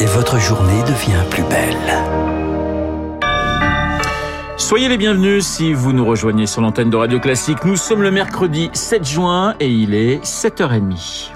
et votre journée devient plus belle. Soyez les bienvenus si vous nous rejoignez sur l'antenne de Radio Classique. Nous sommes le mercredi 7 juin et il est 7h30.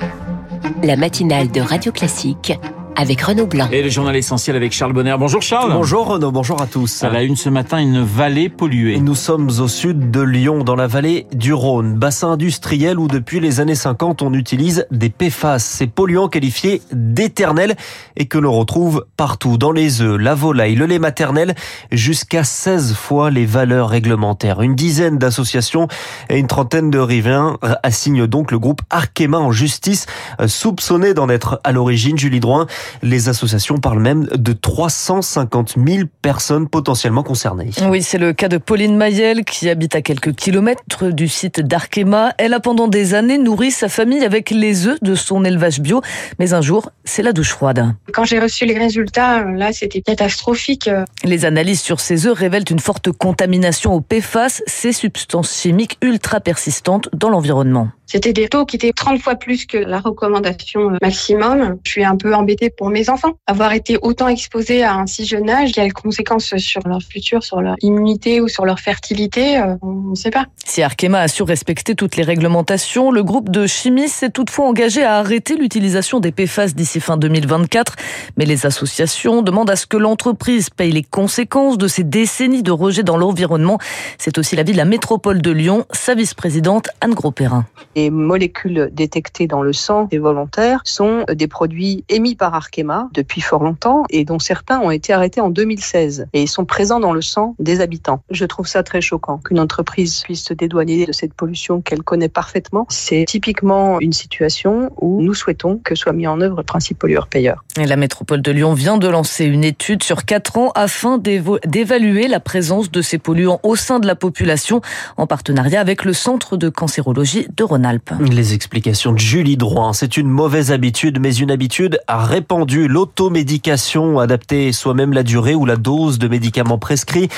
La matinale de Radio Classique avec Renaud Blanc. Et le journal essentiel avec Charles Bonner. Bonjour Charles. Bonjour Renaud, bonjour à tous. À la une ce matin, une vallée polluée. Nous sommes au sud de Lyon, dans la vallée du Rhône, bassin industriel où depuis les années 50 on utilise des PFAS, ces polluants qualifiés d'éternels et que l'on retrouve partout, dans les œufs, la volaille, le lait maternel, jusqu'à 16 fois les valeurs réglementaires. Une dizaine d'associations et une trentaine de riverains assignent donc le groupe Arkema en justice, soupçonné d'en être à l'origine. Julie Droin, les associations parlent même de 350 000 personnes potentiellement concernées. Oui, c'est le cas de Pauline Mayel qui habite à quelques kilomètres du site d'Arkema. Elle a pendant des années nourri sa famille avec les œufs de son élevage bio. Mais un jour, c'est la douche froide. Quand j'ai reçu les résultats, là, c'était catastrophique. Les analyses sur ces œufs révèlent une forte contamination au PFAS, ces substances chimiques ultra persistantes dans l'environnement. C'était des taux qui étaient 30 fois plus que la recommandation maximum. Je suis un peu embêtée pour mes enfants. Avoir été autant exposés à un si jeune âge, quelles conséquences sur leur futur, sur leur immunité ou sur leur fertilité, on ne sait pas. Si Arkema a su respecter toutes les réglementations, le groupe de chimie s'est toutefois engagé à arrêter l'utilisation des PFAS d'ici fin 2024. Mais les associations demandent à ce que l'entreprise paye les conséquences de ces décennies de rejet dans l'environnement. C'est aussi l'avis de la métropole de Lyon, sa vice-présidente Anne Gros-Perrin. Les molécules détectées dans le sang des volontaires sont des produits émis par Arkema depuis fort longtemps et dont certains ont été arrêtés en 2016 et sont présents dans le sang des habitants. Je trouve ça très choquant qu'une entreprise puisse se dédouaner de cette pollution qu'elle connaît parfaitement. C'est typiquement une situation où nous souhaitons que soit mis en œuvre le principe pollueur-payeur. La métropole de Lyon vient de lancer une étude sur quatre ans afin d'évaluer la présence de ces polluants au sein de la population en partenariat avec le Centre de cancérologie de Rhône. Les explications de Julie Droin. C'est une mauvaise habitude, mais une habitude répandue. L'automédication, adapter soi-même la durée ou la dose de médicaments prescrits.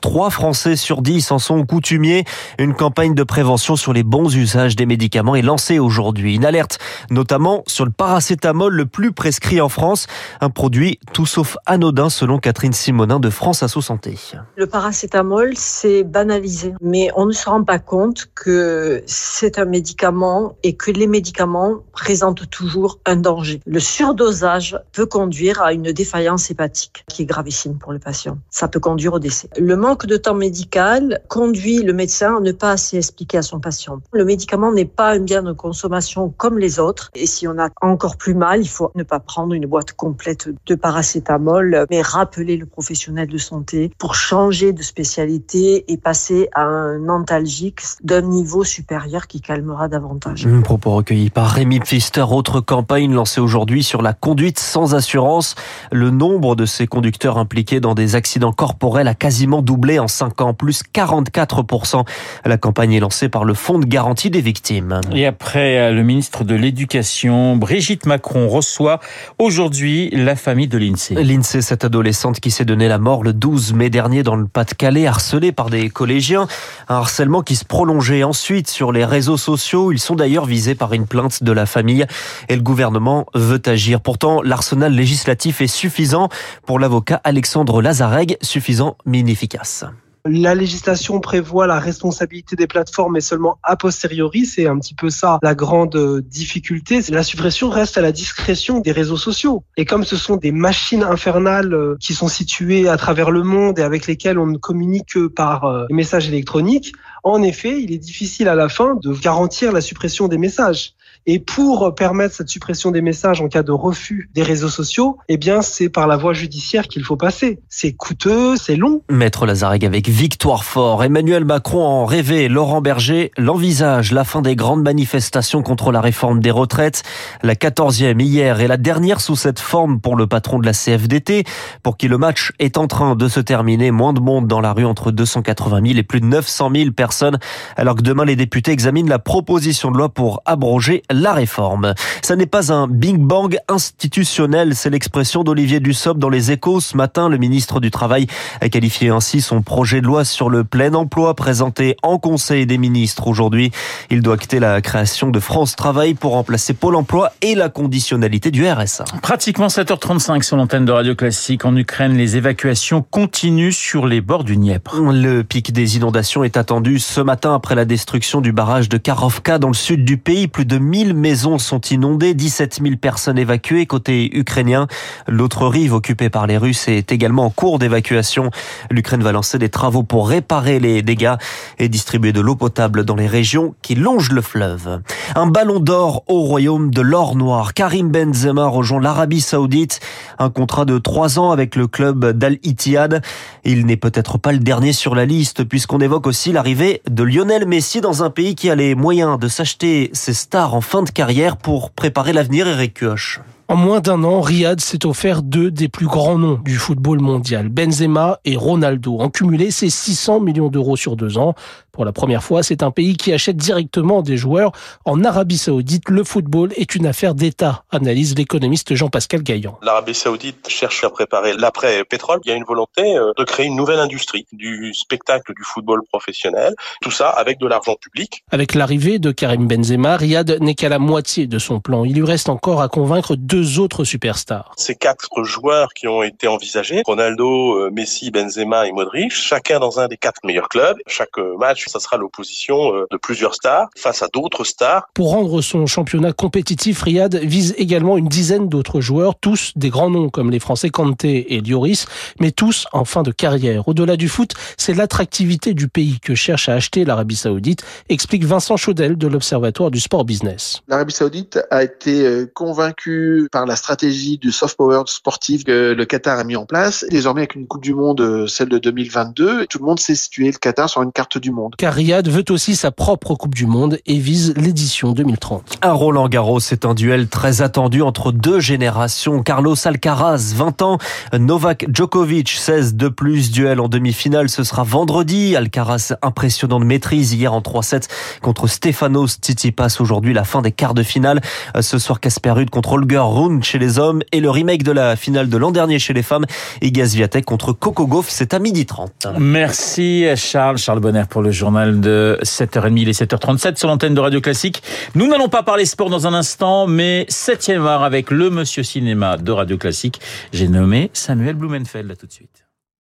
Trois Français sur dix en sont coutumiers. Une campagne de prévention sur les bons usages des médicaments est lancée aujourd'hui. Une alerte notamment sur le paracétamol le plus prescrit en France. Un produit tout sauf anodin selon Catherine Simonin de France Asso Santé. Le paracétamol, c'est banalisé, mais on ne se rend pas compte que c'est un médicament et que les médicaments présentent toujours un danger. Le surdosage peut conduire à une défaillance hépatique qui est gravissime pour le patient. Ça peut conduire au décès. Le manque de temps médical conduit le médecin à ne pas assez expliquer à son patient. Le médicament n'est pas un bien de consommation comme les autres et si on a encore plus mal, il faut ne pas prendre une boîte complète de paracétamol mais rappeler le professionnel de santé pour changer de spécialité et passer à un antalgique d'un niveau supérieur qui calmera davantage. Un propos recueilli par Rémi Pfister, autre campagne lancée aujourd'hui sur la conduite sans assurance. Le nombre de ces conducteurs impliqués dans des accidents corporels a quasiment doublé en 5 ans, plus 44%. La campagne est lancée par le Fonds de garantie des victimes. Et après le ministre de l'Éducation, Brigitte Macron reçoit aujourd'hui la famille de l'INSEE. L'INSEE, cette adolescente qui s'est donné la mort le 12 mai dernier dans le Pas-de-Calais, harcelée par des collégiens. Un harcèlement qui se prolongeait ensuite sur les réseaux sociaux ils sont d'ailleurs visés par une plainte de la famille et le gouvernement veut agir. Pourtant, l'arsenal législatif est suffisant pour l'avocat Alexandre Lazareg, suffisant mais inefficace. La législation prévoit la responsabilité des plateformes, mais seulement a posteriori. C'est un petit peu ça la grande difficulté. La suppression reste à la discrétion des réseaux sociaux. Et comme ce sont des machines infernales qui sont situées à travers le monde et avec lesquelles on ne communique que par les messages électroniques, en effet, il est difficile à la fin de garantir la suppression des messages. Et pour permettre cette suppression des messages en cas de refus des réseaux sociaux, eh bien, c'est par la voie judiciaire qu'il faut passer. C'est coûteux, c'est long. Maître Lazareg avec victoire fort. Emmanuel Macron en rêvait. Laurent Berger l'envisage. La fin des grandes manifestations contre la réforme des retraites. La quatorzième hier et la dernière sous cette forme pour le patron de la CFDT. Pour qui le match est en train de se terminer. Moins de monde dans la rue entre 280 000 et plus de 900 000 personnes. Alors que demain, les députés examinent la proposition de loi pour abroger la réforme. Ça n'est pas un Big Bang institutionnel, c'est l'expression d'Olivier Dussopt dans les échos. Ce matin, le ministre du Travail a qualifié ainsi son projet de loi sur le plein emploi présenté en Conseil des ministres aujourd'hui. Il doit acter la création de France Travail pour remplacer Pôle emploi et la conditionnalité du RSA. Pratiquement 7h35 sur l'antenne de Radio Classique. En Ukraine, les évacuations continuent sur les bords du Dniepr. Le pic des inondations est attendu ce matin après la destruction du barrage de Karovka dans le sud du pays. Plus de 1000 maisons sont inondées, 17 000 personnes évacuées côté ukrainien. L'autre rive occupée par les Russes est également en cours d'évacuation. L'Ukraine va lancer des travaux pour réparer les dégâts et distribuer de l'eau potable dans les régions qui longent le fleuve. Un ballon d'or au royaume de l'or noir. Karim Benzema rejoint l'Arabie Saoudite. Un contrat de trois ans avec le club d'Al Ittihad. Il n'est peut-être pas le dernier sur la liste puisqu'on évoque aussi l'arrivée de Lionel Messi dans un pays qui a les moyens de s'acheter ses stars en fin de carrière pour préparer l'avenir Eric Kioch. En moins d'un an, Riyad s'est offert deux des plus grands noms du football mondial, Benzema et Ronaldo. En cumulé, c'est 600 millions d'euros sur deux ans. Pour la première fois, c'est un pays qui achète directement des joueurs. En Arabie Saoudite, le football est une affaire d'État, analyse l'économiste Jean-Pascal Gaillan. L'Arabie Saoudite cherche à préparer l'après-pétrole. Il y a une volonté euh, de créer une nouvelle industrie du spectacle du football professionnel. Tout ça avec de l'argent public. Avec l'arrivée de Karim Benzema, Riyad n'est qu'à la moitié de son plan. Il lui reste encore à convaincre deux autres superstars. Ces quatre joueurs qui ont été envisagés, Ronaldo, euh, Messi, Benzema et Modric, chacun dans un des quatre meilleurs clubs. Chaque euh, match ça sera l'opposition euh, de plusieurs stars face à d'autres stars. Pour rendre son championnat compétitif, Riyad vise également une dizaine d'autres joueurs, tous des grands noms comme les Français Kanté et Lloris, mais tous en fin de carrière. Au-delà du foot, c'est l'attractivité du pays que cherche à acheter l'Arabie Saoudite, explique Vincent Chaudel de l'Observatoire du Sport Business. L'Arabie Saoudite a été euh, par la stratégie du soft power sportif que le Qatar a mis en place. Désormais, avec une Coupe du Monde, euh, celle de 2022, tout le monde sait situer le Qatar sur une carte du monde car Riyad veut aussi sa propre Coupe du Monde et vise l'édition 2030. Un Roland Garros, c'est un duel très attendu entre deux générations. Carlos Alcaraz, 20 ans, Novak Djokovic, 16 de plus. Duel en demi-finale, ce sera vendredi. Alcaraz, impressionnante maîtrise hier en 3-7 contre Stefanos Tsitsipas. Aujourd'hui, la fin des quarts de finale. Ce soir, Casper Ruud contre Holger Rune chez les hommes et le remake de la finale de l'an dernier chez les femmes. Iga Swiatek contre Coco Gauff, c'est à midi 30. Merci Charles, Charles Bonner pour le journal de 7h30, il est 7h37 sur l'antenne de Radio Classique. Nous n'allons pas parler sport dans un instant, mais 7e art avec le monsieur cinéma de Radio Classique. J'ai nommé Samuel Blumenfeld. À tout de suite.